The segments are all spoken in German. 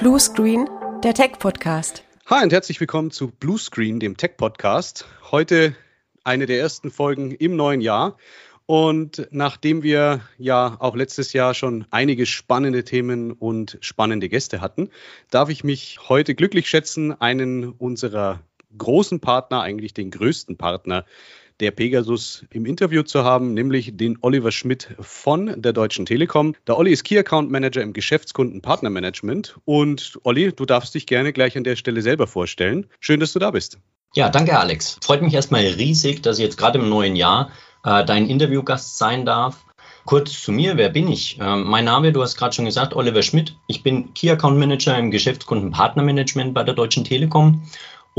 Blue Screen, der Tech-Podcast. Hi und herzlich willkommen zu Blue Screen, dem Tech-Podcast. Heute eine der ersten Folgen im neuen Jahr. Und nachdem wir ja auch letztes Jahr schon einige spannende Themen und spannende Gäste hatten, darf ich mich heute glücklich schätzen, einen unserer großen Partner, eigentlich den größten Partner der Pegasus im Interview zu haben, nämlich den Oliver Schmidt von der Deutschen Telekom. Der Olli ist Key Account Manager im Geschäftskunden Partnermanagement. Und Olli, du darfst dich gerne gleich an der Stelle selber vorstellen. Schön, dass du da bist. Ja, danke Alex. Freut mich erstmal riesig, dass ich jetzt gerade im neuen Jahr äh, dein Interviewgast sein darf. Kurz zu mir, wer bin ich? Äh, mein Name, du hast gerade schon gesagt, Oliver Schmidt. Ich bin Key Account Manager im Geschäftskunden Partnermanagement bei der Deutschen Telekom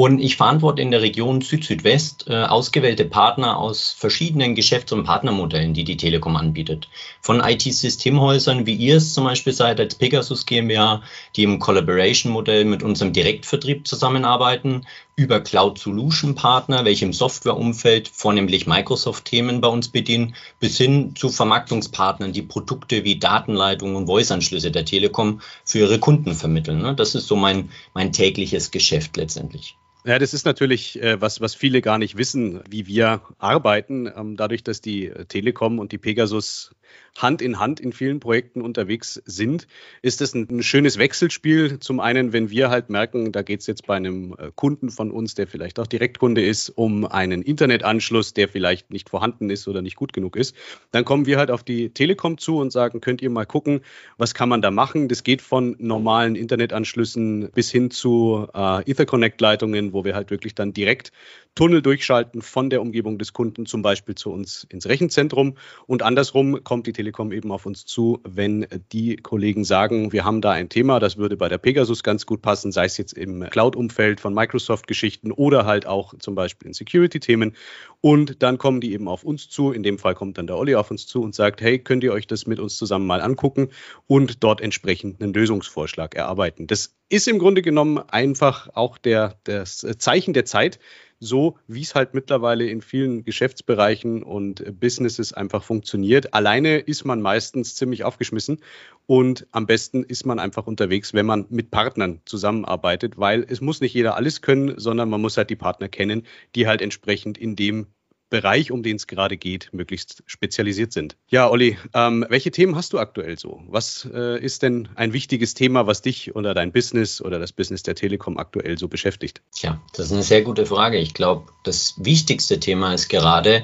und ich verantworte in der Region Süd-Südwest äh, ausgewählte Partner aus verschiedenen Geschäfts- und Partnermodellen, die die Telekom anbietet. Von IT-Systemhäusern, wie ihr es zum Beispiel seid als Pegasus GmbH, die im Collaboration-Modell mit unserem Direktvertrieb zusammenarbeiten, über Cloud-Solution-Partner, welche im Softwareumfeld vornehmlich Microsoft-Themen bei uns bedienen, bis hin zu Vermarktungspartnern, die Produkte wie Datenleitungen und Voice-Anschlüsse der Telekom für ihre Kunden vermitteln. Ne? Das ist so mein, mein tägliches Geschäft letztendlich. Ja, das ist natürlich äh, was, was viele gar nicht wissen, wie wir arbeiten. Ähm, dadurch, dass die Telekom und die Pegasus Hand in Hand in vielen Projekten unterwegs sind, ist ein, ein schönes Wechselspiel. Zum einen, wenn wir halt merken, da geht es jetzt bei einem äh, Kunden von uns, der vielleicht auch Direktkunde ist, um einen Internetanschluss, der vielleicht nicht vorhanden ist oder nicht gut genug ist, dann kommen wir halt auf die Telekom zu und sagen, könnt ihr mal gucken, was kann man da machen? Das geht von normalen Internetanschlüssen bis hin zu äh, Etherconnect-Leitungen, wo wir halt wirklich dann direkt Tunnel durchschalten von der Umgebung des Kunden zum Beispiel zu uns ins Rechenzentrum und andersrum kommt die Telekom eben auf uns zu, wenn die Kollegen sagen, wir haben da ein Thema, das würde bei der Pegasus ganz gut passen, sei es jetzt im Cloud-Umfeld von Microsoft-Geschichten oder halt auch zum Beispiel in Security-Themen. Und dann kommen die eben auf uns zu. In dem Fall kommt dann der Olli auf uns zu und sagt, hey, könnt ihr euch das mit uns zusammen mal angucken und dort entsprechend einen Lösungsvorschlag erarbeiten. Das ist im Grunde genommen einfach auch der, das Zeichen der Zeit, so wie es halt mittlerweile in vielen Geschäftsbereichen und Businesses einfach funktioniert. Alleine ist man meistens ziemlich aufgeschmissen und am besten ist man einfach unterwegs, wenn man mit Partnern zusammenarbeitet, weil es muss nicht jeder alles können, sondern man muss halt die Partner kennen, die halt entsprechend in dem Bereich, um den es gerade geht, möglichst spezialisiert sind. Ja, Olli, ähm, welche Themen hast du aktuell so? Was äh, ist denn ein wichtiges Thema, was dich oder dein Business oder das Business der Telekom aktuell so beschäftigt? Tja, das ist eine sehr gute Frage. Ich glaube, das wichtigste Thema ist gerade,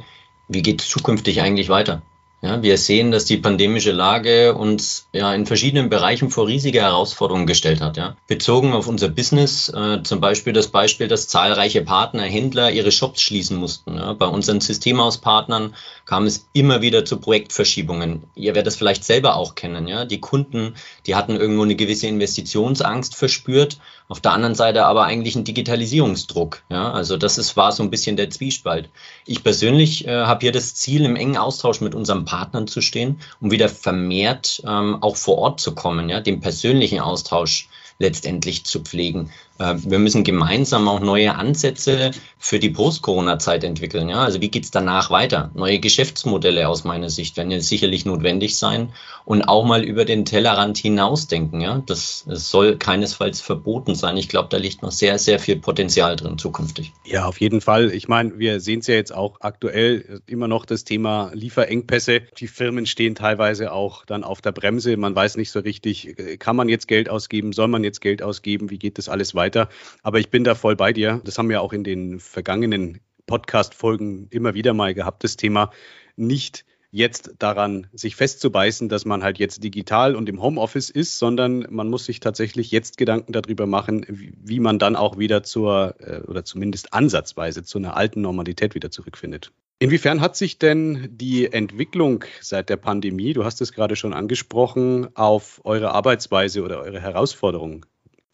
wie geht es zukünftig eigentlich weiter? Ja, wir sehen, dass die pandemische Lage uns ja in verschiedenen Bereichen vor riesige Herausforderungen gestellt hat. Ja. Bezogen auf unser Business, äh, zum Beispiel das Beispiel, dass zahlreiche Partner, Händler ihre Shops schließen mussten. Ja. Bei unseren Systemhauspartnern kam es immer wieder zu Projektverschiebungen. Ihr werdet es vielleicht selber auch kennen. Ja. Die Kunden, die hatten irgendwo eine gewisse Investitionsangst verspürt, auf der anderen Seite aber eigentlich einen Digitalisierungsdruck. Ja. Also das ist, war so ein bisschen der Zwiespalt. Ich persönlich äh, habe hier das Ziel, im engen Austausch mit unserem Partnern zu stehen, um wieder vermehrt ähm, auch vor Ort zu kommen, ja, den persönlichen Austausch letztendlich zu pflegen. Äh, wir müssen gemeinsam auch neue Ansätze für die Post-Corona-Zeit entwickeln. Ja? Also wie geht's danach weiter? Neue Geschäftsmodelle aus meiner Sicht werden ja sicherlich notwendig sein und auch mal über den Tellerrand hinausdenken. Ja? Das, das soll keinesfalls verboten sein. Ich glaube, da liegt noch sehr, sehr viel Potenzial drin zukünftig. Ja, auf jeden Fall. Ich meine, wir sehen es ja jetzt auch aktuell immer noch das Thema Lieferengpässe. Die Firmen stehen teilweise auch dann auf der Bremse. Man weiß nicht so richtig, kann man jetzt Geld ausgeben, soll man jetzt Geld ausgeben, wie geht das alles weiter? Weiter. Aber ich bin da voll bei dir. Das haben wir auch in den vergangenen Podcast-Folgen immer wieder mal gehabt, das Thema nicht jetzt daran sich festzubeißen, dass man halt jetzt digital und im Homeoffice ist, sondern man muss sich tatsächlich jetzt Gedanken darüber machen, wie man dann auch wieder zur äh, oder zumindest ansatzweise zu einer alten Normalität wieder zurückfindet. Inwiefern hat sich denn die Entwicklung seit der Pandemie, du hast es gerade schon angesprochen, auf eure Arbeitsweise oder eure Herausforderungen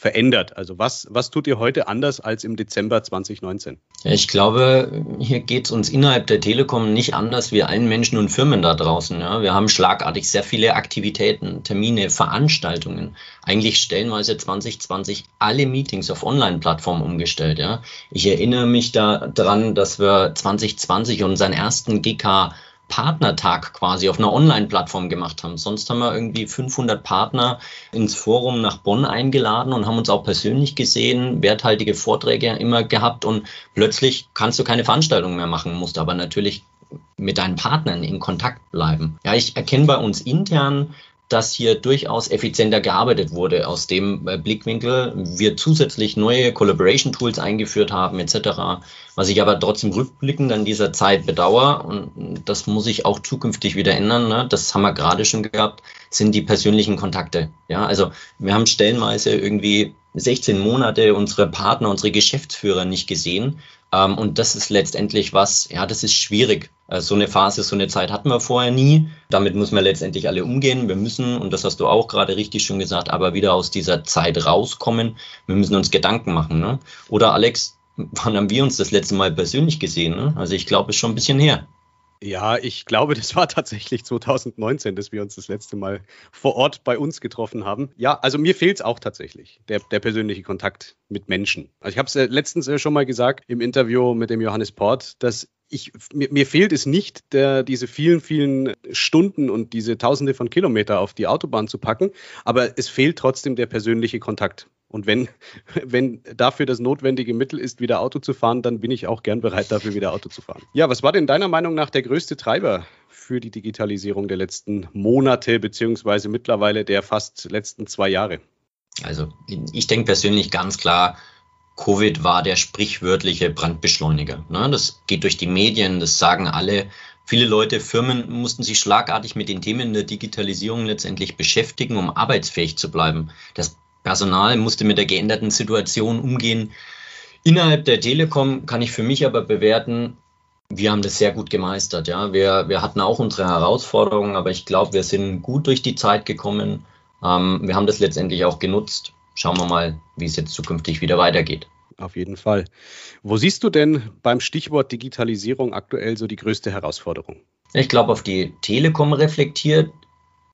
verändert? Also was, was tut ihr heute anders als im Dezember 2019? Ich glaube, hier geht es uns innerhalb der Telekom nicht anders wie allen Menschen und Firmen da draußen. Ja. Wir haben schlagartig sehr viele Aktivitäten, Termine, Veranstaltungen. Eigentlich stellenweise 2020 alle Meetings auf Online-Plattformen umgestellt. Ja. Ich erinnere mich daran, dass wir 2020 unseren ersten GK Partnertag quasi auf einer Online-Plattform gemacht haben. Sonst haben wir irgendwie 500 Partner ins Forum nach Bonn eingeladen und haben uns auch persönlich gesehen, werthaltige Vorträge immer gehabt und plötzlich kannst du keine Veranstaltung mehr machen, musst aber natürlich mit deinen Partnern in Kontakt bleiben. Ja, ich erkenne bei uns intern dass hier durchaus effizienter gearbeitet wurde. Aus dem äh, Blickwinkel wir zusätzlich neue Collaboration-Tools eingeführt haben etc. Was ich aber trotzdem rückblickend an dieser Zeit bedauere und das muss ich auch zukünftig wieder ändern. Ne? Das haben wir gerade schon gehabt, sind die persönlichen Kontakte. Ja, also wir haben stellenweise irgendwie 16 Monate unsere Partner, unsere Geschäftsführer nicht gesehen. Ähm, und das ist letztendlich was, ja, das ist schwierig. Äh, so eine Phase, so eine Zeit hatten wir vorher nie. Damit müssen wir letztendlich alle umgehen. Wir müssen, und das hast du auch gerade richtig schon gesagt, aber wieder aus dieser Zeit rauskommen. Wir müssen uns Gedanken machen. Ne? Oder Alex, wann haben wir uns das letzte Mal persönlich gesehen? Ne? Also ich glaube, es ist schon ein bisschen her. Ja, ich glaube, das war tatsächlich 2019, dass wir uns das letzte Mal vor Ort bei uns getroffen haben. Ja, also mir fehlt es auch tatsächlich, der, der persönliche Kontakt mit Menschen. Also ich habe es äh, letztens äh, schon mal gesagt im Interview mit dem Johannes Port, dass ich, mir, mir, fehlt es nicht, der, diese vielen, vielen Stunden und diese Tausende von Kilometer auf die Autobahn zu packen, aber es fehlt trotzdem der persönliche Kontakt. Und wenn, wenn dafür das notwendige Mittel ist, wieder Auto zu fahren, dann bin ich auch gern bereit, dafür wieder Auto zu fahren. Ja, was war denn deiner Meinung nach der größte Treiber für die Digitalisierung der letzten Monate, beziehungsweise mittlerweile der fast letzten zwei Jahre? Also ich denke persönlich ganz klar, Covid war der sprichwörtliche Brandbeschleuniger. Ne? Das geht durch die Medien, das sagen alle. Viele Leute, Firmen mussten sich schlagartig mit den Themen der Digitalisierung letztendlich beschäftigen, um arbeitsfähig zu bleiben. Das Personal musste mit der geänderten Situation umgehen. Innerhalb der Telekom kann ich für mich aber bewerten, wir haben das sehr gut gemeistert. Ja, wir, wir hatten auch unsere Herausforderungen, aber ich glaube, wir sind gut durch die Zeit gekommen. Ähm, wir haben das letztendlich auch genutzt. Schauen wir mal, wie es jetzt zukünftig wieder weitergeht. Auf jeden Fall. Wo siehst du denn beim Stichwort Digitalisierung aktuell so die größte Herausforderung? Ich glaube, auf die Telekom reflektiert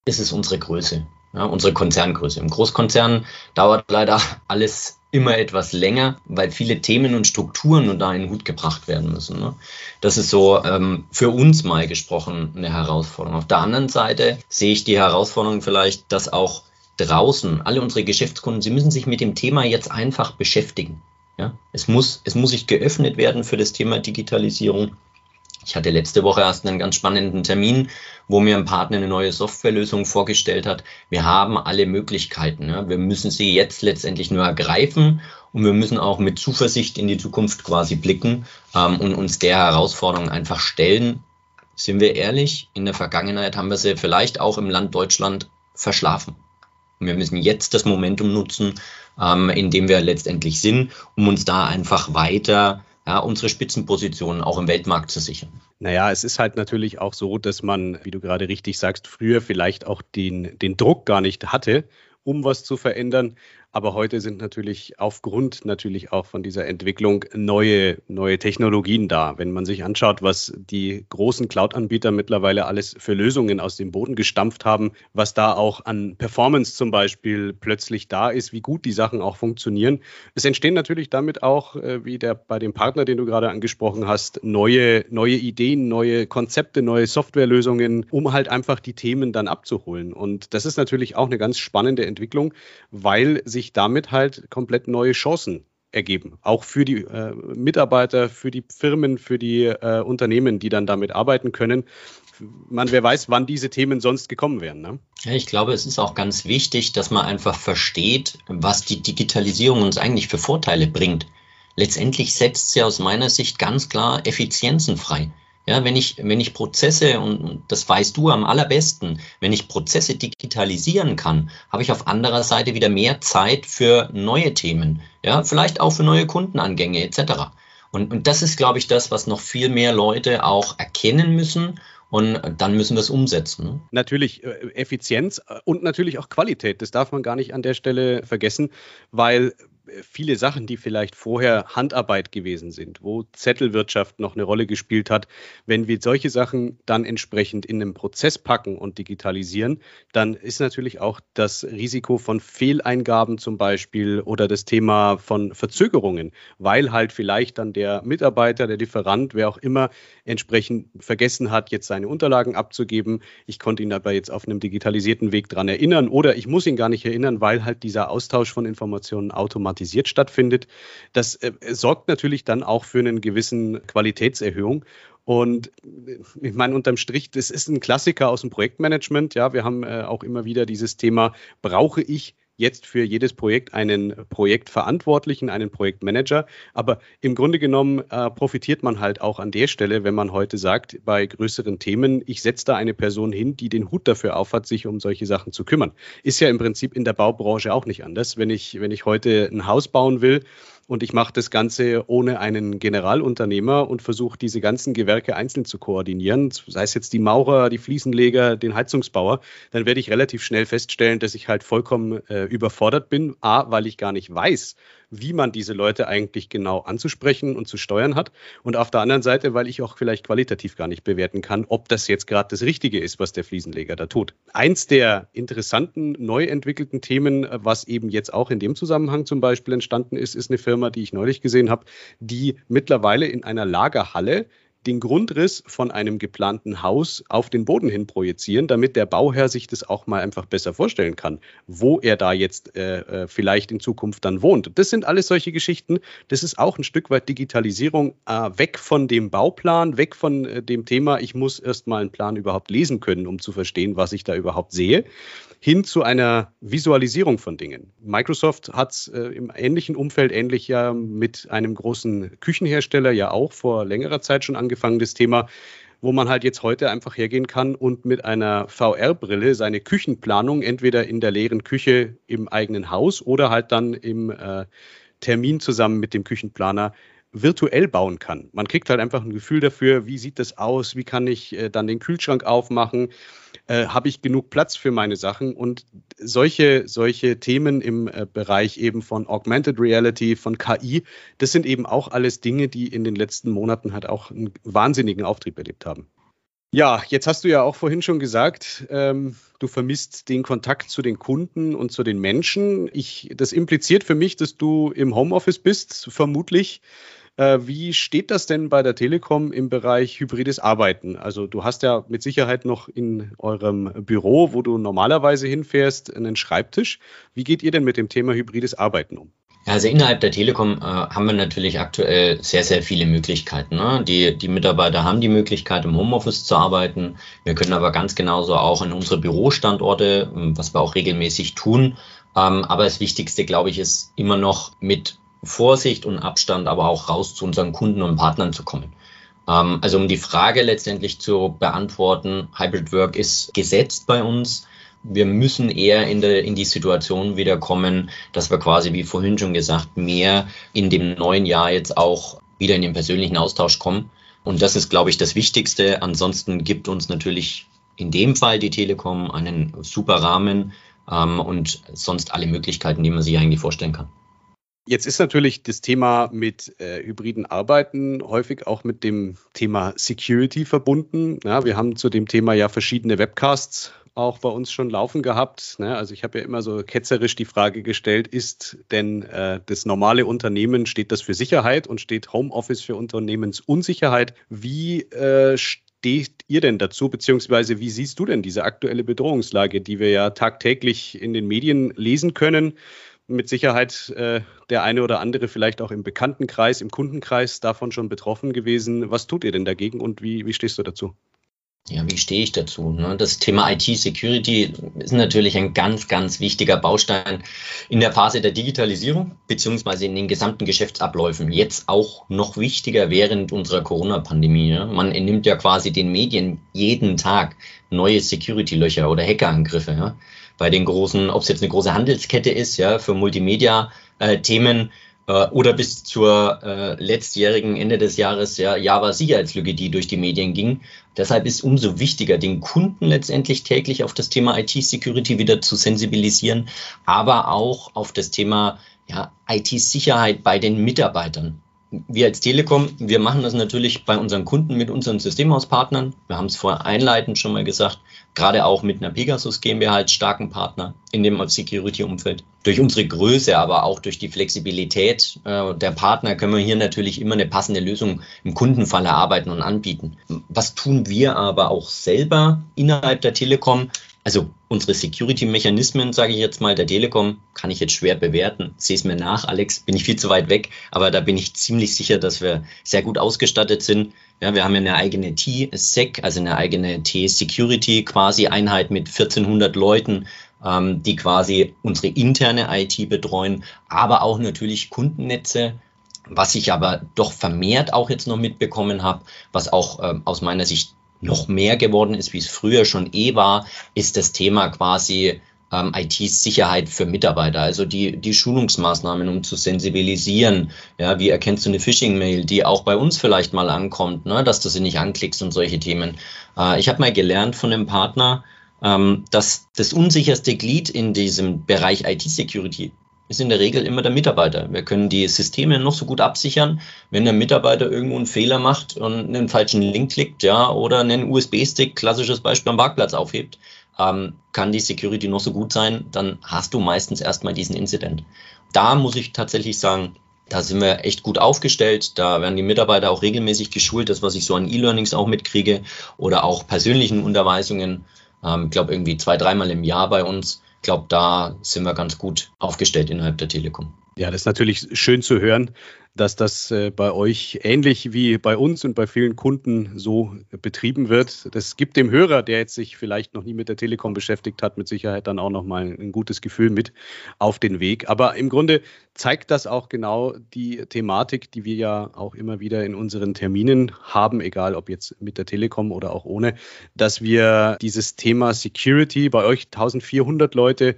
ist es unsere Größe ja, unsere Konzerngröße. Im Großkonzern dauert leider alles immer etwas länger, weil viele Themen und Strukturen unter einen Hut gebracht werden müssen. Ne? Das ist so ähm, für uns mal gesprochen eine Herausforderung. Auf der anderen Seite sehe ich die Herausforderung vielleicht, dass auch draußen alle unsere Geschäftskunden, sie müssen sich mit dem Thema jetzt einfach beschäftigen. Ja? Es, muss, es muss sich geöffnet werden für das Thema Digitalisierung. Ich hatte letzte Woche erst einen ganz spannenden Termin, wo mir ein Partner eine neue Softwarelösung vorgestellt hat. Wir haben alle Möglichkeiten. Ja. Wir müssen sie jetzt letztendlich nur ergreifen und wir müssen auch mit Zuversicht in die Zukunft quasi blicken ähm, und uns der Herausforderung einfach stellen. Sind wir ehrlich, in der Vergangenheit haben wir sie vielleicht auch im Land Deutschland verschlafen. Und wir müssen jetzt das Momentum nutzen, ähm, in dem wir letztendlich sind, um uns da einfach weiter ja, unsere Spitzenpositionen auch im Weltmarkt zu sichern. Naja, es ist halt natürlich auch so, dass man, wie du gerade richtig sagst, früher vielleicht auch den, den Druck gar nicht hatte, um was zu verändern. Aber heute sind natürlich aufgrund natürlich auch von dieser Entwicklung neue, neue Technologien da. Wenn man sich anschaut, was die großen Cloud-Anbieter mittlerweile alles für Lösungen aus dem Boden gestampft haben, was da auch an Performance zum Beispiel plötzlich da ist, wie gut die Sachen auch funktionieren. Es entstehen natürlich damit auch, äh, wie der bei dem Partner, den du gerade angesprochen hast, neue, neue Ideen, neue Konzepte, neue Softwarelösungen, um halt einfach die Themen dann abzuholen. Und das ist natürlich auch eine ganz spannende Entwicklung, weil sich sich damit halt komplett neue Chancen ergeben. Auch für die äh, Mitarbeiter, für die Firmen, für die äh, Unternehmen, die dann damit arbeiten können. Man, wer weiß, wann diese Themen sonst gekommen wären. Ne? Ich glaube, es ist auch ganz wichtig, dass man einfach versteht, was die Digitalisierung uns eigentlich für Vorteile bringt. Letztendlich setzt sie aus meiner Sicht ganz klar Effizienzen frei. Ja, wenn ich, wenn ich Prozesse, und das weißt du am allerbesten, wenn ich Prozesse digitalisieren kann, habe ich auf anderer Seite wieder mehr Zeit für neue Themen. Ja, vielleicht auch für neue Kundenangänge etc. Und, und das ist, glaube ich, das, was noch viel mehr Leute auch erkennen müssen und dann müssen wir es umsetzen. Ne? Natürlich äh, Effizienz und natürlich auch Qualität. Das darf man gar nicht an der Stelle vergessen, weil viele Sachen, die vielleicht vorher Handarbeit gewesen sind, wo Zettelwirtschaft noch eine Rolle gespielt hat, wenn wir solche Sachen dann entsprechend in einen Prozess packen und digitalisieren, dann ist natürlich auch das Risiko von Fehleingaben zum Beispiel oder das Thema von Verzögerungen, weil halt vielleicht dann der Mitarbeiter, der Lieferant, wer auch immer, entsprechend vergessen hat, jetzt seine Unterlagen abzugeben. Ich konnte ihn aber jetzt auf einem digitalisierten Weg daran erinnern oder ich muss ihn gar nicht erinnern, weil halt dieser Austausch von Informationen automatisiert stattfindet. Das äh, sorgt natürlich dann auch für einen gewissen Qualitätserhöhung. Und äh, ich meine, unterm Strich, das ist ein Klassiker aus dem Projektmanagement. Ja, wir haben äh, auch immer wieder dieses Thema, brauche ich jetzt für jedes Projekt einen Projektverantwortlichen, einen Projektmanager. Aber im Grunde genommen äh, profitiert man halt auch an der Stelle, wenn man heute sagt, bei größeren Themen, ich setze da eine Person hin, die den Hut dafür aufhat, sich um solche Sachen zu kümmern. Ist ja im Prinzip in der Baubranche auch nicht anders. Wenn ich, wenn ich heute ein Haus bauen will, und ich mache das Ganze ohne einen Generalunternehmer und versuche diese ganzen Gewerke einzeln zu koordinieren, sei es jetzt die Maurer, die Fliesenleger, den Heizungsbauer, dann werde ich relativ schnell feststellen, dass ich halt vollkommen äh, überfordert bin. A, weil ich gar nicht weiß, wie man diese Leute eigentlich genau anzusprechen und zu steuern hat. Und auf der anderen Seite, weil ich auch vielleicht qualitativ gar nicht bewerten kann, ob das jetzt gerade das Richtige ist, was der Fliesenleger da tut. Eins der interessanten, neu entwickelten Themen, was eben jetzt auch in dem Zusammenhang zum Beispiel entstanden ist, ist eine Firma, die ich neulich gesehen habe, die mittlerweile in einer Lagerhalle den Grundriss von einem geplanten Haus auf den Boden hin projizieren, damit der Bauherr sich das auch mal einfach besser vorstellen kann, wo er da jetzt äh, äh, vielleicht in Zukunft dann wohnt. Das sind alles solche Geschichten. Das ist auch ein Stück weit Digitalisierung, äh, weg von dem Bauplan, weg von äh, dem Thema, ich muss erst mal einen Plan überhaupt lesen können, um zu verstehen, was ich da überhaupt sehe, hin zu einer Visualisierung von Dingen. Microsoft hat es äh, im ähnlichen Umfeld ähnlich ja mit einem großen Küchenhersteller ja auch vor längerer Zeit schon angefangen angefangenes Thema, wo man halt jetzt heute einfach hergehen kann und mit einer VR-Brille seine Küchenplanung entweder in der leeren Küche im eigenen Haus oder halt dann im äh, Termin zusammen mit dem Küchenplaner virtuell bauen kann. Man kriegt halt einfach ein Gefühl dafür, wie sieht das aus, wie kann ich äh, dann den Kühlschrank aufmachen, äh, habe ich genug Platz für meine Sachen und solche, solche Themen im äh, Bereich eben von Augmented Reality, von KI, das sind eben auch alles Dinge, die in den letzten Monaten halt auch einen wahnsinnigen Auftrieb erlebt haben. Ja, jetzt hast du ja auch vorhin schon gesagt, ähm, du vermisst den Kontakt zu den Kunden und zu den Menschen. Ich, das impliziert für mich, dass du im Homeoffice bist, vermutlich. Äh, wie steht das denn bei der Telekom im Bereich hybrides Arbeiten? Also du hast ja mit Sicherheit noch in eurem Büro, wo du normalerweise hinfährst, einen Schreibtisch. Wie geht ihr denn mit dem Thema hybrides Arbeiten um? Also innerhalb der Telekom äh, haben wir natürlich aktuell sehr, sehr viele Möglichkeiten. Ne? Die, die Mitarbeiter haben die Möglichkeit, im Homeoffice zu arbeiten. Wir können aber ganz genauso auch in unsere Bürostandorte, was wir auch regelmäßig tun. Ähm, aber das Wichtigste, glaube ich, ist immer noch mit Vorsicht und Abstand aber auch raus zu unseren Kunden und Partnern zu kommen. Ähm, also um die Frage letztendlich zu beantworten, Hybrid Work ist gesetzt bei uns. Wir müssen eher in, der, in die Situation wieder kommen, dass wir quasi, wie vorhin schon gesagt, mehr in dem neuen Jahr jetzt auch wieder in den persönlichen Austausch kommen. Und das ist, glaube ich, das Wichtigste. Ansonsten gibt uns natürlich in dem Fall die Telekom einen super Rahmen ähm, und sonst alle Möglichkeiten, die man sich eigentlich vorstellen kann. Jetzt ist natürlich das Thema mit äh, hybriden Arbeiten häufig auch mit dem Thema Security verbunden. Ja, wir haben zu dem Thema ja verschiedene Webcasts auch bei uns schon laufen gehabt. Ne? Also ich habe ja immer so ketzerisch die Frage gestellt, ist denn äh, das normale Unternehmen, steht das für Sicherheit und steht Homeoffice für Unternehmensunsicherheit? Wie äh, steht ihr denn dazu, beziehungsweise wie siehst du denn diese aktuelle Bedrohungslage, die wir ja tagtäglich in den Medien lesen können? Mit Sicherheit äh, der eine oder andere vielleicht auch im Bekanntenkreis, im Kundenkreis davon schon betroffen gewesen. Was tut ihr denn dagegen und wie, wie stehst du dazu? Ja, wie stehe ich dazu? Ne? Das Thema IT-Security ist natürlich ein ganz, ganz wichtiger Baustein in der Phase der Digitalisierung, beziehungsweise in den gesamten Geschäftsabläufen. Jetzt auch noch wichtiger während unserer Corona-Pandemie. Man entnimmt ja quasi den Medien jeden Tag neue Security-Löcher oder Hackerangriffe. Bei den großen, ob es jetzt eine große Handelskette ist, ja, für Multimedia-Themen, äh, oder bis zur äh, letztjährigen Ende des Jahres ja, Java-Sicherheitslücke, die durch die Medien ging. Deshalb ist umso wichtiger, den Kunden letztendlich täglich auf das Thema IT-Security wieder zu sensibilisieren, aber auch auf das Thema ja, IT-Sicherheit bei den Mitarbeitern wir als Telekom, wir machen das natürlich bei unseren Kunden mit unseren Systemhauspartnern. Wir haben es vorher einleitend schon mal gesagt, gerade auch mit einer Pegasus GmbH als starken Partner in dem Security-Umfeld. Durch unsere Größe, aber auch durch die Flexibilität äh, der Partner können wir hier natürlich immer eine passende Lösung im Kundenfall erarbeiten und anbieten. Was tun wir aber auch selber innerhalb der Telekom? Also unsere Security-Mechanismen, sage ich jetzt mal, der Telekom, kann ich jetzt schwer bewerten. Sehe es mir nach, Alex, bin ich viel zu weit weg, aber da bin ich ziemlich sicher, dass wir sehr gut ausgestattet sind. Ja, wir haben ja eine eigene T-Sec, also eine eigene T-Security quasi Einheit mit 1400 Leuten, ähm, die quasi unsere interne IT betreuen, aber auch natürlich Kundennetze, was ich aber doch vermehrt auch jetzt noch mitbekommen habe, was auch ähm, aus meiner Sicht noch mehr geworden ist, wie es früher schon eh war, ist das Thema quasi ähm, IT-Sicherheit für Mitarbeiter, also die, die Schulungsmaßnahmen, um zu sensibilisieren. Ja, wie erkennst du eine Phishing-Mail, die auch bei uns vielleicht mal ankommt, ne, dass du sie nicht anklickst und solche Themen. Äh, ich habe mal gelernt von einem Partner, ähm, dass das unsicherste Glied in diesem Bereich IT-Security ist in der Regel immer der Mitarbeiter. Wir können die Systeme noch so gut absichern. Wenn der Mitarbeiter irgendwo einen Fehler macht und einen falschen Link klickt, ja, oder einen USB-Stick, klassisches Beispiel am Parkplatz aufhebt, ähm, kann die Security noch so gut sein, dann hast du meistens erstmal diesen Incident. Da muss ich tatsächlich sagen, da sind wir echt gut aufgestellt. Da werden die Mitarbeiter auch regelmäßig geschult, das, was ich so an E-Learnings auch mitkriege oder auch persönlichen Unterweisungen. Ähm, ich glaube, irgendwie zwei, dreimal im Jahr bei uns ich glaube, da sind wir ganz gut aufgestellt innerhalb der Telekom. Ja, das ist natürlich schön zu hören, dass das äh, bei euch ähnlich wie bei uns und bei vielen Kunden so betrieben wird. Das gibt dem Hörer, der jetzt sich vielleicht noch nie mit der Telekom beschäftigt hat, mit Sicherheit dann auch nochmal ein gutes Gefühl mit auf den Weg. Aber im Grunde zeigt das auch genau die Thematik, die wir ja auch immer wieder in unseren Terminen haben, egal ob jetzt mit der Telekom oder auch ohne, dass wir dieses Thema Security bei euch 1400 Leute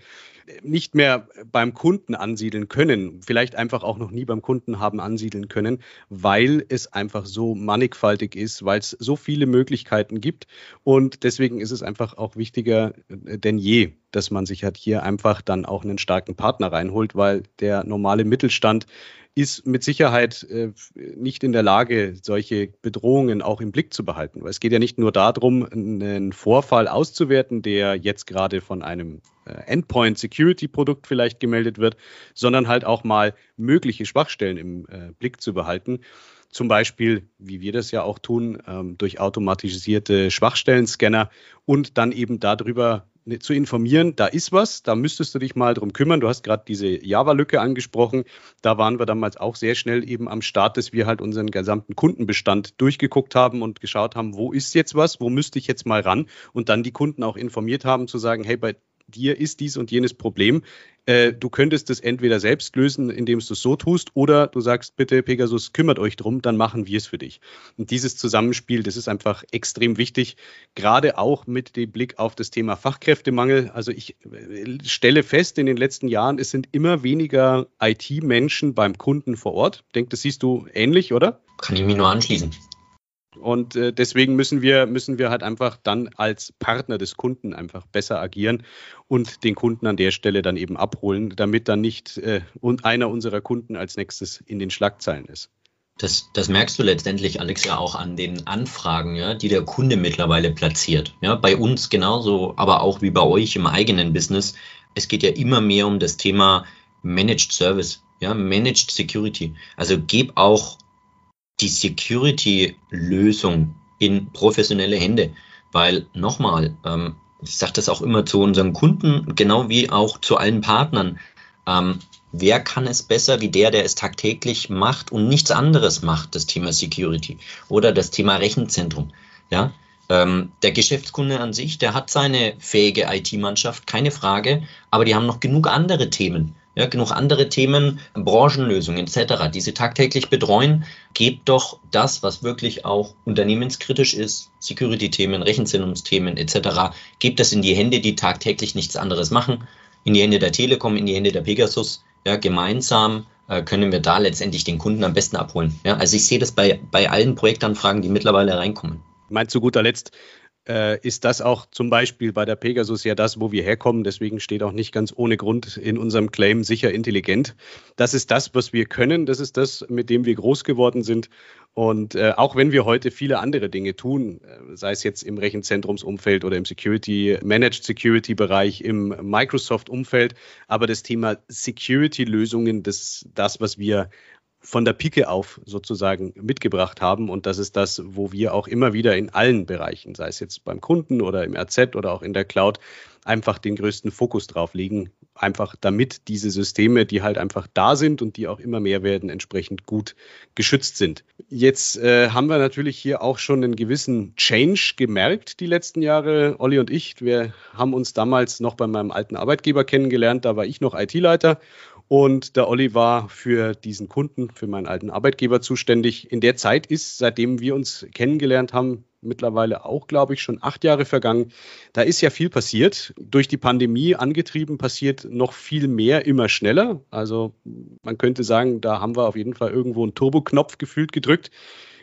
nicht mehr beim Kunden ansiedeln können, vielleicht einfach auch noch nie beim Kunden haben ansiedeln können, weil es einfach so mannigfaltig ist, weil es so viele Möglichkeiten gibt. Und deswegen ist es einfach auch wichtiger äh, denn je, dass man sich halt hier einfach dann auch einen starken Partner reinholt, weil der normale Mittelstand ist mit Sicherheit äh, nicht in der Lage, solche Bedrohungen auch im Blick zu behalten. Weil es geht ja nicht nur darum, einen Vorfall auszuwerten, der jetzt gerade von einem äh, Endpoint Security Produkt vielleicht gemeldet wird, sondern halt auch mal mögliche Schwachstellen im äh, Blick zu behalten. Zum Beispiel, wie wir das ja auch tun, ähm, durch automatisierte Schwachstellenscanner und dann eben darüber Ne, zu informieren, da ist was, da müsstest du dich mal drum kümmern. Du hast gerade diese Java-Lücke angesprochen. Da waren wir damals auch sehr schnell eben am Start, dass wir halt unseren gesamten Kundenbestand durchgeguckt haben und geschaut haben, wo ist jetzt was, wo müsste ich jetzt mal ran und dann die Kunden auch informiert haben, zu sagen, hey, bei dir ist dies und jenes Problem. Äh, du könntest es entweder selbst lösen, indem du es so tust, oder du sagst, bitte, Pegasus, kümmert euch drum, dann machen wir es für dich. Und dieses Zusammenspiel, das ist einfach extrem wichtig, gerade auch mit dem Blick auf das Thema Fachkräftemangel. Also ich äh, stelle fest, in den letzten Jahren, es sind immer weniger IT-Menschen beim Kunden vor Ort. Ich denke, das siehst du ähnlich, oder? Kann ich mich nur anschließen. Und äh, deswegen müssen wir, müssen wir halt einfach dann als Partner des Kunden einfach besser agieren und den Kunden an der Stelle dann eben abholen, damit dann nicht äh, einer unserer Kunden als nächstes in den Schlagzeilen ist. Das, das merkst du letztendlich, Alex, ja auch an den Anfragen, ja, die der Kunde mittlerweile platziert. Ja, bei uns genauso, aber auch wie bei euch im eigenen Business. Es geht ja immer mehr um das Thema Managed Service, ja, Managed Security. Also geb auch die Security-Lösung in professionelle Hände. Weil nochmal, ähm, ich sage das auch immer zu unseren Kunden, genau wie auch zu allen Partnern. Ähm, wer kann es besser wie der, der es tagtäglich macht und nichts anderes macht, das Thema Security oder das Thema Rechenzentrum? Ja, ähm, der Geschäftskunde an sich, der hat seine fähige IT-Mannschaft, keine Frage, aber die haben noch genug andere Themen ja, genug andere Themen, Branchenlösungen etc., die sie tagtäglich betreuen. Gebt doch das, was wirklich auch unternehmenskritisch ist, Security-Themen, Rechenzentrumsthemen etc., gebt das in die Hände, die tagtäglich nichts anderes machen, in die Hände der Telekom, in die Hände der Pegasus. Ja, gemeinsam äh, können wir da letztendlich den Kunden am besten abholen. Ja, also ich sehe das bei, bei allen Projektanfragen, die mittlerweile reinkommen. Meine, zu guter Letzt, äh, ist das auch zum Beispiel bei der Pegasus ja das, wo wir herkommen. Deswegen steht auch nicht ganz ohne Grund in unserem Claim sicher intelligent. Das ist das, was wir können. Das ist das, mit dem wir groß geworden sind. Und äh, auch wenn wir heute viele andere Dinge tun, äh, sei es jetzt im Rechenzentrumsumfeld oder im Security, Managed Security Bereich, im Microsoft Umfeld, aber das Thema Security Lösungen, das, das, was wir von der Pike auf sozusagen mitgebracht haben. Und das ist das, wo wir auch immer wieder in allen Bereichen, sei es jetzt beim Kunden oder im RZ oder auch in der Cloud, einfach den größten Fokus drauf legen. Einfach damit diese Systeme, die halt einfach da sind und die auch immer mehr werden, entsprechend gut geschützt sind. Jetzt äh, haben wir natürlich hier auch schon einen gewissen Change gemerkt die letzten Jahre. Olli und ich, wir haben uns damals noch bei meinem alten Arbeitgeber kennengelernt. Da war ich noch IT-Leiter und der Olli war für diesen Kunden, für meinen alten Arbeitgeber zuständig. In der Zeit ist, seitdem wir uns kennengelernt haben, mittlerweile auch, glaube ich, schon acht Jahre vergangen. Da ist ja viel passiert. Durch die Pandemie angetrieben passiert noch viel mehr, immer schneller. Also man könnte sagen, da haben wir auf jeden Fall irgendwo einen Turboknopf gefühlt gedrückt.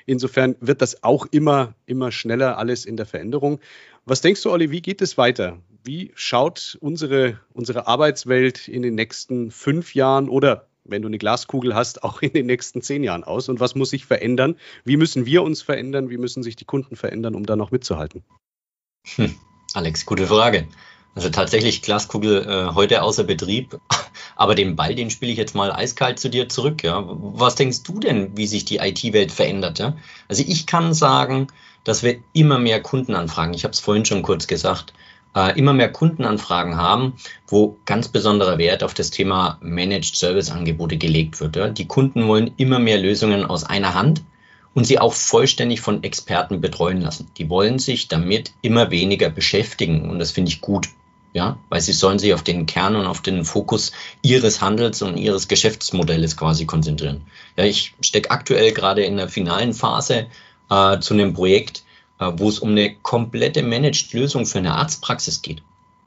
Insofern wird das auch immer, immer schneller alles in der Veränderung. Was denkst du, Olli, wie geht es weiter? Wie schaut unsere, unsere Arbeitswelt in den nächsten fünf Jahren oder wenn du eine Glaskugel hast, auch in den nächsten zehn Jahren aus? Und was muss sich verändern? Wie müssen wir uns verändern? Wie müssen sich die Kunden verändern, um da noch mitzuhalten? Hm, Alex, gute Frage. Also tatsächlich Glaskugel äh, heute außer Betrieb, aber den Ball, den spiele ich jetzt mal eiskalt zu dir zurück. Ja. Was denkst du denn, wie sich die IT-Welt verändert? Ja? Also ich kann sagen, dass wir immer mehr Kundenanfragen, ich habe es vorhin schon kurz gesagt, äh, immer mehr Kundenanfragen haben, wo ganz besonderer Wert auf das Thema Managed Service Angebote gelegt wird. Die Kunden wollen immer mehr Lösungen aus einer Hand und sie auch vollständig von Experten betreuen lassen. Die wollen sich damit immer weniger beschäftigen und das finde ich gut. Ja, weil sie sollen sich auf den Kern und auf den Fokus ihres Handels und ihres Geschäftsmodells quasi konzentrieren. Ja, ich stecke aktuell gerade in der finalen Phase äh, zu einem Projekt, wo es um eine komplette Managed-Lösung für eine Arztpraxis geht.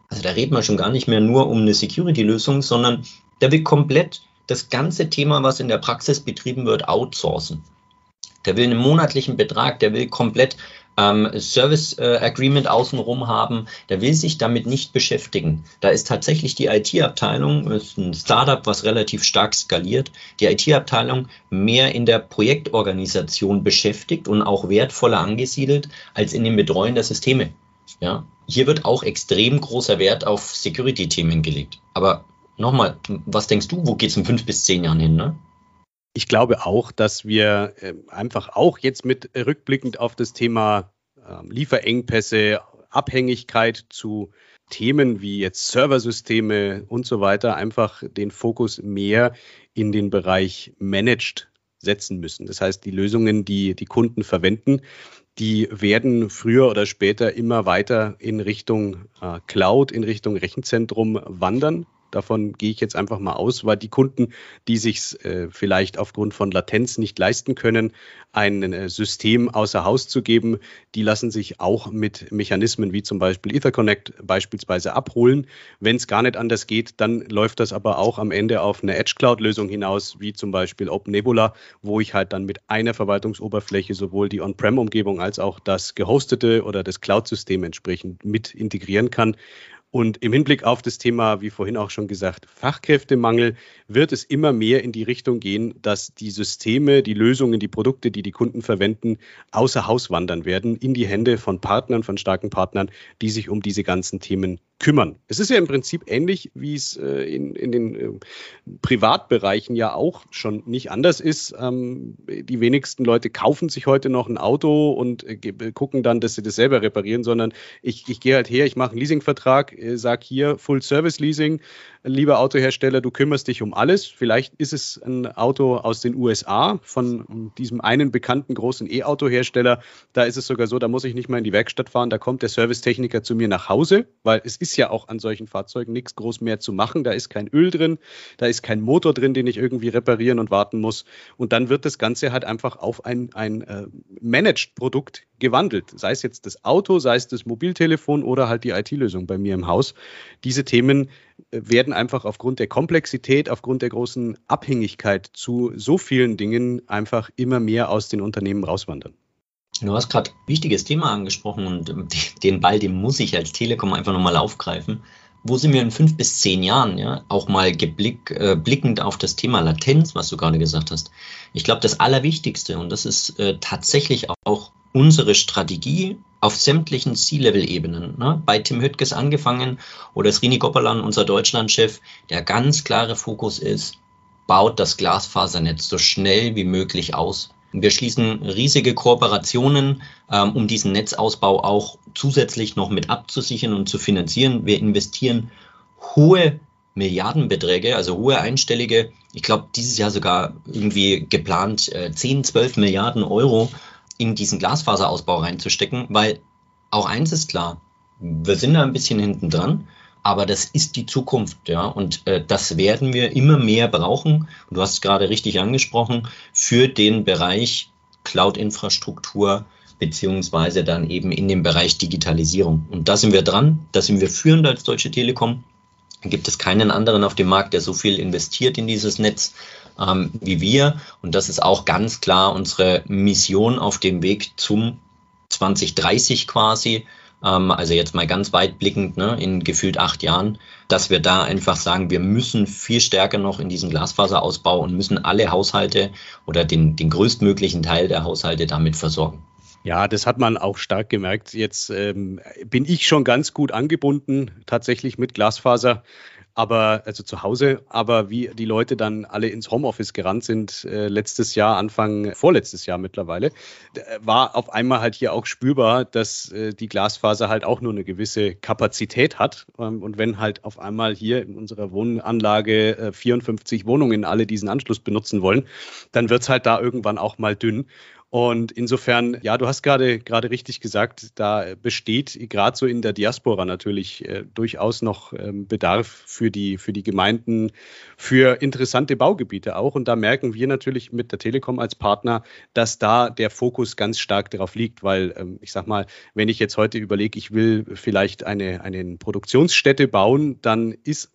Also da reden wir schon gar nicht mehr nur um eine Security-Lösung, sondern der will komplett das ganze Thema, was in der Praxis betrieben wird, outsourcen. Der will einen monatlichen Betrag, der will komplett ähm, Service äh, Agreement außenrum haben, der will sich damit nicht beschäftigen. Da ist tatsächlich die IT-Abteilung, ist ein Startup, was relativ stark skaliert, die IT-Abteilung mehr in der Projektorganisation beschäftigt und auch wertvoller angesiedelt als in dem Betreuen der Systeme. Ja, hier wird auch extrem großer Wert auf Security-Themen gelegt. Aber nochmal, was denkst du, wo geht es in fünf bis zehn Jahren hin? Ne? Ich glaube auch, dass wir ähm, einfach auch jetzt mit rückblickend auf das Thema ähm, Lieferengpässe, Abhängigkeit zu Themen wie jetzt Serversysteme und so weiter einfach den Fokus mehr in den Bereich Managed setzen müssen. Das heißt, die Lösungen, die die Kunden verwenden, die werden früher oder später immer weiter in Richtung äh, Cloud, in Richtung Rechenzentrum wandern. Davon gehe ich jetzt einfach mal aus, weil die Kunden, die sich äh, vielleicht aufgrund von Latenz nicht leisten können, ein äh, System außer Haus zu geben, die lassen sich auch mit Mechanismen wie zum Beispiel Etherconnect beispielsweise abholen. Wenn es gar nicht anders geht, dann läuft das aber auch am Ende auf eine Edge Cloud Lösung hinaus, wie zum Beispiel OpenNebula, wo ich halt dann mit einer Verwaltungsoberfläche sowohl die On-Prem Umgebung als auch das gehostete oder das Cloud System entsprechend mit integrieren kann. Und im Hinblick auf das Thema, wie vorhin auch schon gesagt, Fachkräftemangel, wird es immer mehr in die Richtung gehen, dass die Systeme, die Lösungen, die Produkte, die die Kunden verwenden, außer Haus wandern werden, in die Hände von Partnern, von starken Partnern, die sich um diese ganzen Themen kümmern. Es ist ja im Prinzip ähnlich, wie es äh, in, in den äh, Privatbereichen ja auch schon nicht anders ist. Ähm, die wenigsten Leute kaufen sich heute noch ein Auto und äh, gucken dann, dass sie das selber reparieren, sondern ich, ich gehe halt her, ich mache einen Leasingvertrag, äh, sage hier Full Service Leasing, lieber Autohersteller, du kümmerst dich um alles. Vielleicht ist es ein Auto aus den USA von diesem einen bekannten großen E-Auto-Hersteller. Da ist es sogar so, da muss ich nicht mal in die Werkstatt fahren, da kommt der Servicetechniker zu mir nach Hause, weil es ist ja auch an solchen Fahrzeugen nichts groß mehr zu machen. Da ist kein Öl drin, da ist kein Motor drin, den ich irgendwie reparieren und warten muss. Und dann wird das Ganze halt einfach auf ein, ein äh, Managed-Produkt gewandelt. Sei es jetzt das Auto, sei es das Mobiltelefon oder halt die IT-Lösung bei mir im Haus. Diese Themen äh, werden einfach aufgrund der Komplexität, aufgrund der großen Abhängigkeit zu so vielen Dingen einfach immer mehr aus den Unternehmen rauswandern. Du hast gerade ein wichtiges Thema angesprochen und den Ball, den muss ich als Telekom einfach nochmal aufgreifen. Wo sind wir in fünf bis zehn Jahren? Ja, auch mal geblick, äh, blickend auf das Thema Latenz, was du gerade gesagt hast. Ich glaube, das Allerwichtigste und das ist äh, tatsächlich auch unsere Strategie auf sämtlichen C-Level-Ebenen. Ne? Bei Tim Hüttges angefangen oder Srini Goppalan, unser Deutschlandchef, der ganz klare Fokus ist, baut das Glasfasernetz so schnell wie möglich aus. Wir schließen riesige Kooperationen, ähm, um diesen Netzausbau auch zusätzlich noch mit abzusichern und zu finanzieren. Wir investieren hohe Milliardenbeträge, also hohe einstellige, ich glaube dieses Jahr sogar irgendwie geplant äh, 10, 12 Milliarden Euro in diesen Glasfaserausbau reinzustecken, weil auch eins ist klar, wir sind da ein bisschen hinten dran, aber das ist die Zukunft, ja, und äh, das werden wir immer mehr brauchen. Und du hast es gerade richtig angesprochen für den Bereich Cloud-Infrastruktur beziehungsweise dann eben in dem Bereich Digitalisierung. Und da sind wir dran, da sind wir führend als Deutsche Telekom. Da gibt es keinen anderen auf dem Markt, der so viel investiert in dieses Netz ähm, wie wir. Und das ist auch ganz klar unsere Mission auf dem Weg zum 2030 quasi. Ähm, also jetzt mal ganz weit blickend ne, in gefühlt acht Jahren, dass wir da einfach sagen, wir müssen viel stärker noch in diesen Glasfaserausbau und müssen alle Haushalte oder den, den größtmöglichen Teil der Haushalte damit versorgen. Ja, das hat man auch stark gemerkt. Jetzt ähm, bin ich schon ganz gut angebunden, tatsächlich mit Glasfaser aber also zu Hause, aber wie die Leute dann alle ins Homeoffice gerannt sind, äh, letztes Jahr, Anfang, vorletztes Jahr mittlerweile, äh, war auf einmal halt hier auch spürbar, dass äh, die Glasfaser halt auch nur eine gewisse Kapazität hat. Ähm, und wenn halt auf einmal hier in unserer Wohnanlage äh, 54 Wohnungen alle diesen Anschluss benutzen wollen, dann wird's halt da irgendwann auch mal dünn. Und insofern, ja, du hast gerade gerade richtig gesagt, da besteht gerade so in der Diaspora natürlich äh, durchaus noch ähm, Bedarf für die für die Gemeinden, für interessante Baugebiete auch. Und da merken wir natürlich mit der Telekom als Partner, dass da der Fokus ganz stark darauf liegt, weil ähm, ich sag mal, wenn ich jetzt heute überlege, ich will vielleicht eine eine Produktionsstätte bauen, dann ist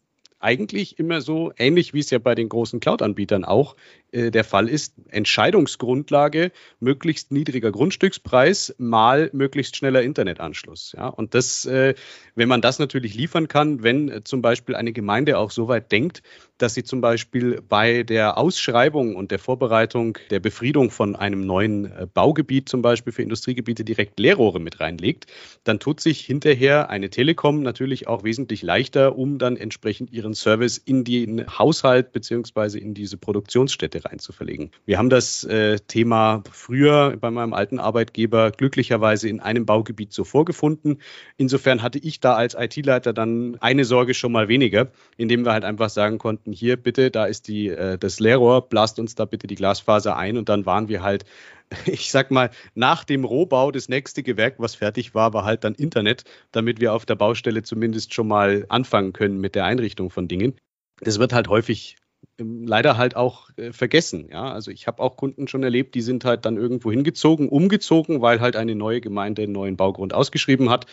eigentlich immer so, ähnlich wie es ja bei den großen Cloud-Anbietern auch äh, der Fall ist, Entscheidungsgrundlage möglichst niedriger Grundstückspreis mal möglichst schneller Internetanschluss. Ja? Und das, äh, wenn man das natürlich liefern kann, wenn äh, zum Beispiel eine Gemeinde auch so weit denkt, dass sie zum Beispiel bei der Ausschreibung und der Vorbereitung der Befriedung von einem neuen äh, Baugebiet, zum Beispiel für Industriegebiete, direkt Leerrohre mit reinlegt, dann tut sich hinterher eine Telekom natürlich auch wesentlich leichter, um dann entsprechend ihre ihren Service in den Haushalt beziehungsweise in diese Produktionsstätte reinzuverlegen. Wir haben das äh, Thema früher bei meinem alten Arbeitgeber glücklicherweise in einem Baugebiet so vorgefunden. Insofern hatte ich da als IT-Leiter dann eine Sorge schon mal weniger, indem wir halt einfach sagen konnten, hier bitte, da ist die, äh, das Leerrohr, blast uns da bitte die Glasfaser ein und dann waren wir halt ich sag mal, nach dem Rohbau das nächste Gewerk, was fertig war, war halt dann Internet, damit wir auf der Baustelle zumindest schon mal anfangen können mit der Einrichtung von Dingen. Das wird halt häufig ähm, leider halt auch äh, vergessen. Ja, also ich habe auch Kunden schon erlebt, die sind halt dann irgendwo hingezogen, umgezogen, weil halt eine neue Gemeinde einen neuen Baugrund ausgeschrieben hat,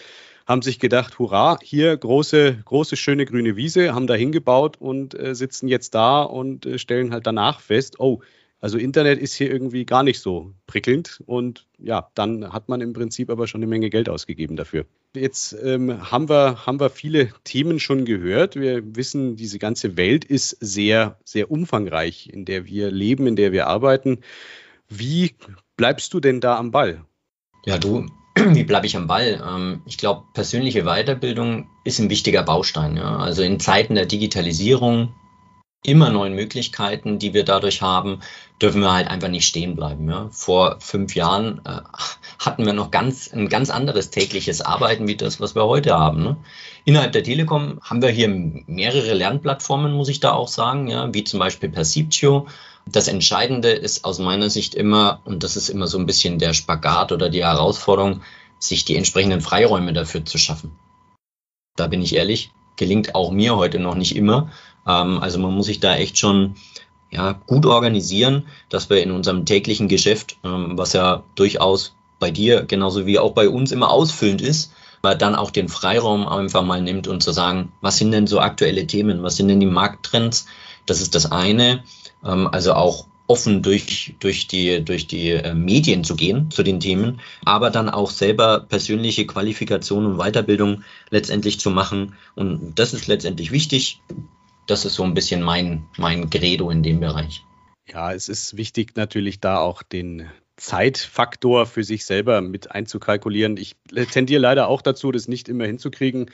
haben sich gedacht, hurra, hier große, große, schöne grüne Wiese, haben da hingebaut und äh, sitzen jetzt da und äh, stellen halt danach fest, oh, also Internet ist hier irgendwie gar nicht so prickelnd und ja, dann hat man im Prinzip aber schon eine Menge Geld ausgegeben dafür. Jetzt ähm, haben, wir, haben wir viele Themen schon gehört. Wir wissen, diese ganze Welt ist sehr, sehr umfangreich, in der wir leben, in der wir arbeiten. Wie bleibst du denn da am Ball? Ja, du, wie bleibe ich am Ball? Ähm, ich glaube, persönliche Weiterbildung ist ein wichtiger Baustein. Also in Zeiten der Digitalisierung, immer neuen Möglichkeiten, die wir dadurch haben, dürfen wir halt einfach nicht stehen bleiben. Ja. Vor fünf Jahren äh, hatten wir noch ganz, ein ganz anderes tägliches Arbeiten wie das, was wir heute haben. Ne. Innerhalb der Telekom haben wir hier mehrere Lernplattformen, muss ich da auch sagen, ja, wie zum Beispiel Perceptio. Das Entscheidende ist aus meiner Sicht immer, und das ist immer so ein bisschen der Spagat oder die Herausforderung, sich die entsprechenden Freiräume dafür zu schaffen. Da bin ich ehrlich, gelingt auch mir heute noch nicht immer. Ähm, also man muss sich da echt schon ja, gut organisieren, dass wir in unserem täglichen Geschäft, ähm, was ja durchaus bei dir genauso wie auch bei uns immer ausfüllend ist, weil dann auch den Freiraum einfach mal nimmt und zu sagen, was sind denn so aktuelle Themen, was sind denn die Markttrends? Das ist das eine. Ähm, also auch offen durch, durch die, durch die äh, Medien zu gehen zu den Themen, aber dann auch selber persönliche Qualifikation und Weiterbildung letztendlich zu machen. Und das ist letztendlich wichtig. Das ist so ein bisschen mein, mein Credo in dem Bereich. Ja, es ist wichtig natürlich da auch den Zeitfaktor für sich selber mit einzukalkulieren. Ich tendiere leider auch dazu, das nicht immer hinzukriegen.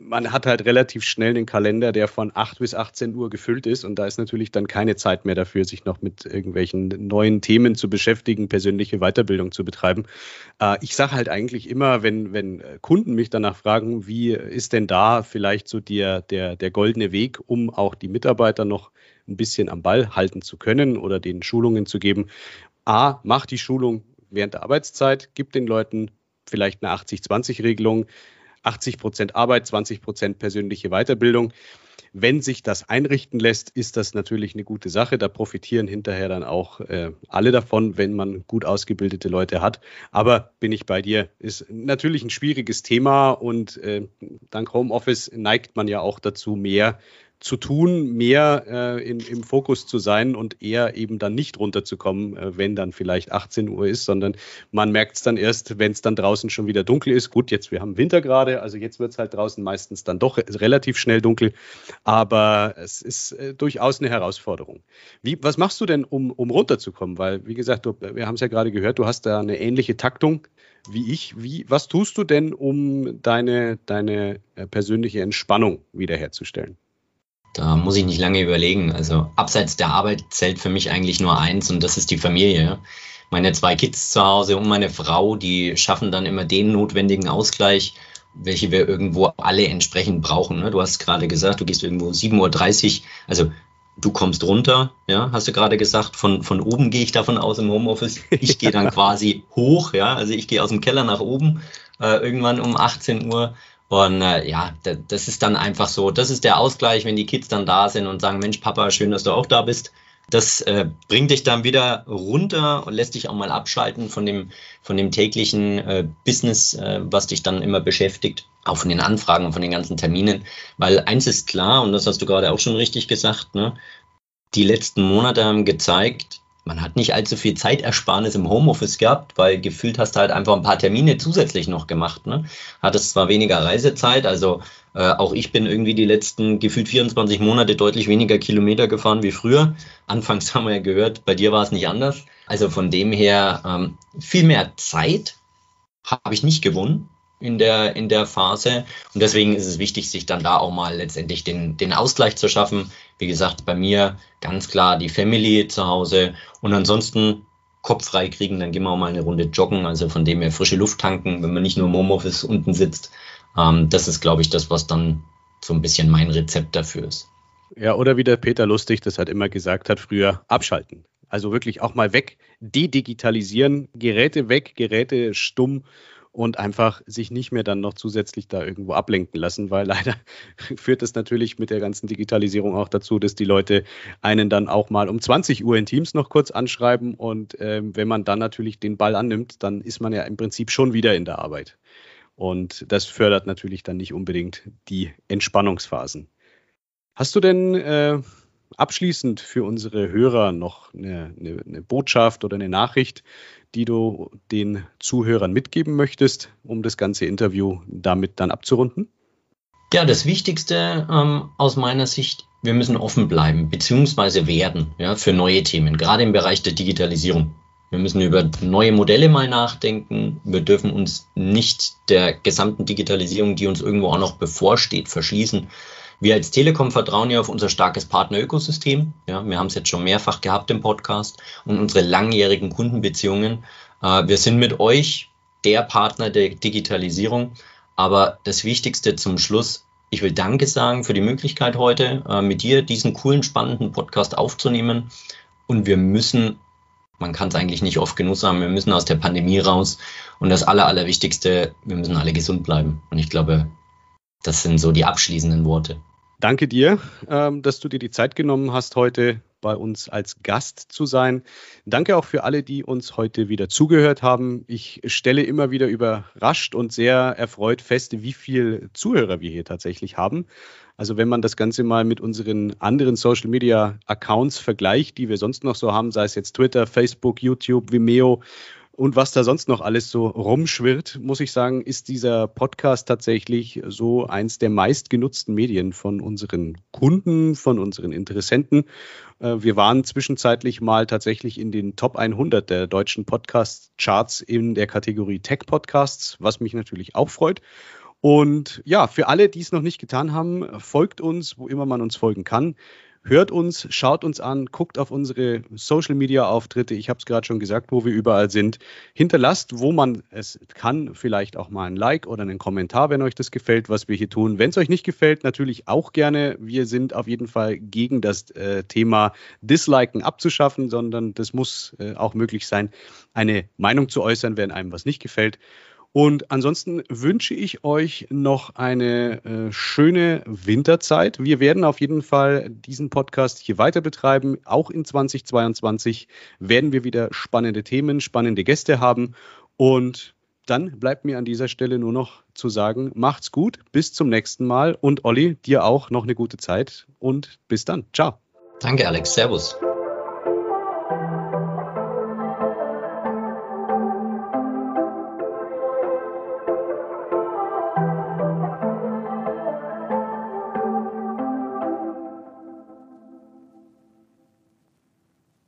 Man hat halt relativ schnell einen Kalender, der von 8 bis 18 Uhr gefüllt ist und da ist natürlich dann keine Zeit mehr dafür, sich noch mit irgendwelchen neuen Themen zu beschäftigen, persönliche Weiterbildung zu betreiben. Äh, ich sage halt eigentlich immer, wenn, wenn Kunden mich danach fragen, wie ist denn da vielleicht so der, der, der goldene Weg, um auch die Mitarbeiter noch ein bisschen am Ball halten zu können oder den Schulungen zu geben, A, mach die Schulung während der Arbeitszeit, gib den Leuten vielleicht eine 80-20-Regelung, 80 Prozent Arbeit, 20 Prozent persönliche Weiterbildung. Wenn sich das einrichten lässt, ist das natürlich eine gute Sache. Da profitieren hinterher dann auch äh, alle davon, wenn man gut ausgebildete Leute hat. Aber bin ich bei dir, ist natürlich ein schwieriges Thema und äh, dank Homeoffice neigt man ja auch dazu, mehr zu tun, mehr äh, in, im Fokus zu sein und eher eben dann nicht runterzukommen, äh, wenn dann vielleicht 18 Uhr ist, sondern man merkt es dann erst, wenn es dann draußen schon wieder dunkel ist. Gut, jetzt wir haben Winter gerade, also jetzt wird es halt draußen meistens dann doch relativ schnell dunkel, aber es ist äh, durchaus eine Herausforderung. Wie, was machst du denn, um, um runterzukommen? Weil, wie gesagt, du, wir haben es ja gerade gehört, du hast da eine ähnliche Taktung wie ich. Wie, was tust du denn, um deine, deine äh, persönliche Entspannung wiederherzustellen? Da muss ich nicht lange überlegen. Also abseits der Arbeit zählt für mich eigentlich nur eins und das ist die Familie. Meine zwei Kids zu Hause und meine Frau, die schaffen dann immer den notwendigen Ausgleich, welche wir irgendwo alle entsprechend brauchen. Ne? Du hast gerade gesagt, du gehst irgendwo 7.30 Uhr. Also du kommst runter, ja, hast du gerade gesagt, von, von oben gehe ich davon aus im Homeoffice. Ich gehe dann quasi hoch, ja, also ich gehe aus dem Keller nach oben, äh, irgendwann um 18 Uhr und äh, ja, das ist dann einfach so, das ist der Ausgleich, wenn die Kids dann da sind und sagen, Mensch, Papa, schön, dass du auch da bist. Das äh, bringt dich dann wieder runter und lässt dich auch mal abschalten von dem, von dem täglichen äh, Business, äh, was dich dann immer beschäftigt, auch von den Anfragen und von den ganzen Terminen. Weil eins ist klar, und das hast du gerade auch schon richtig gesagt, ne? die letzten Monate haben gezeigt, man hat nicht allzu viel Zeitersparnis im Homeoffice gehabt, weil gefühlt hast du halt einfach ein paar Termine zusätzlich noch gemacht. Ne? Hattest zwar weniger Reisezeit, also äh, auch ich bin irgendwie die letzten gefühlt 24 Monate deutlich weniger Kilometer gefahren wie früher. Anfangs haben wir ja gehört, bei dir war es nicht anders. Also von dem her ähm, viel mehr Zeit habe ich nicht gewonnen in der, in der Phase. Und deswegen ist es wichtig, sich dann da auch mal letztendlich den, den Ausgleich zu schaffen. Wie gesagt, bei mir ganz klar die Family zu Hause und ansonsten Kopf frei kriegen, dann gehen wir auch mal eine Runde joggen, also von dem her frische Luft tanken, wenn man nicht nur im Homeoffice unten sitzt. Ähm, das ist, glaube ich, das, was dann so ein bisschen mein Rezept dafür ist. Ja, oder wie der Peter Lustig das halt immer gesagt hat, früher abschalten. Also wirklich auch mal weg, dedigitalisieren, Geräte weg, Geräte stumm und einfach sich nicht mehr dann noch zusätzlich da irgendwo ablenken lassen, weil leider führt das natürlich mit der ganzen Digitalisierung auch dazu, dass die Leute einen dann auch mal um 20 Uhr in Teams noch kurz anschreiben und ähm, wenn man dann natürlich den Ball annimmt, dann ist man ja im Prinzip schon wieder in der Arbeit. Und das fördert natürlich dann nicht unbedingt die Entspannungsphasen. Hast du denn äh, abschließend für unsere Hörer noch eine, eine, eine Botschaft oder eine Nachricht, die du den Zuhörern mitgeben möchtest, um das ganze Interview damit dann abzurunden? Ja, das Wichtigste ähm, aus meiner Sicht, wir müssen offen bleiben, beziehungsweise werden ja, für neue Themen, gerade im Bereich der Digitalisierung. Wir müssen über neue Modelle mal nachdenken. Wir dürfen uns nicht der gesamten Digitalisierung, die uns irgendwo auch noch bevorsteht, verschließen. Wir als Telekom vertrauen ja auf unser starkes Partnerökosystem. Ja, wir haben es jetzt schon mehrfach gehabt im Podcast und unsere langjährigen Kundenbeziehungen. Äh, wir sind mit euch der Partner der Digitalisierung. Aber das Wichtigste zum Schluss, ich will Danke sagen für die Möglichkeit heute, äh, mit dir diesen coolen, spannenden Podcast aufzunehmen. Und wir müssen, man kann es eigentlich nicht oft genug sagen, wir müssen aus der Pandemie raus. Und das Aller, Allerwichtigste, wir müssen alle gesund bleiben. Und ich glaube, das sind so die abschließenden Worte. Danke dir, ähm, dass du dir die Zeit genommen hast, heute bei uns als Gast zu sein. Danke auch für alle, die uns heute wieder zugehört haben. Ich stelle immer wieder überrascht und sehr erfreut fest, wie viele Zuhörer wir hier tatsächlich haben. Also wenn man das Ganze mal mit unseren anderen Social Media Accounts vergleicht, die wir sonst noch so haben, sei es jetzt Twitter, Facebook, YouTube, Vimeo und was da sonst noch alles so rumschwirrt, muss ich sagen, ist dieser Podcast tatsächlich so eins der meistgenutzten Medien von unseren Kunden, von unseren Interessenten. Äh, wir waren zwischenzeitlich mal tatsächlich in den Top 100 der deutschen Podcast-Charts in der Kategorie Tech Podcasts, was mich natürlich auch freut. Und ja, für alle, die es noch nicht getan haben, folgt uns, wo immer man uns folgen kann. Hört uns, schaut uns an, guckt auf unsere Social Media Auftritte. Ich habe es gerade schon gesagt, wo wir überall sind. Hinterlasst, wo man es kann, vielleicht auch mal ein Like oder einen Kommentar, wenn euch das gefällt, was wir hier tun. Wenn es euch nicht gefällt, natürlich auch gerne. Wir sind auf jeden Fall gegen das äh, Thema Disliken abzuschaffen, sondern das muss äh, auch möglich sein, eine Meinung zu äußern, wenn einem was nicht gefällt. Und ansonsten wünsche ich euch noch eine äh, schöne Winterzeit. Wir werden auf jeden Fall diesen Podcast hier weiter betreiben. Auch in 2022 werden wir wieder spannende Themen, spannende Gäste haben. Und dann bleibt mir an dieser Stelle nur noch zu sagen, macht's gut, bis zum nächsten Mal. Und Olli, dir auch noch eine gute Zeit und bis dann. Ciao. Danke, Alex. Servus.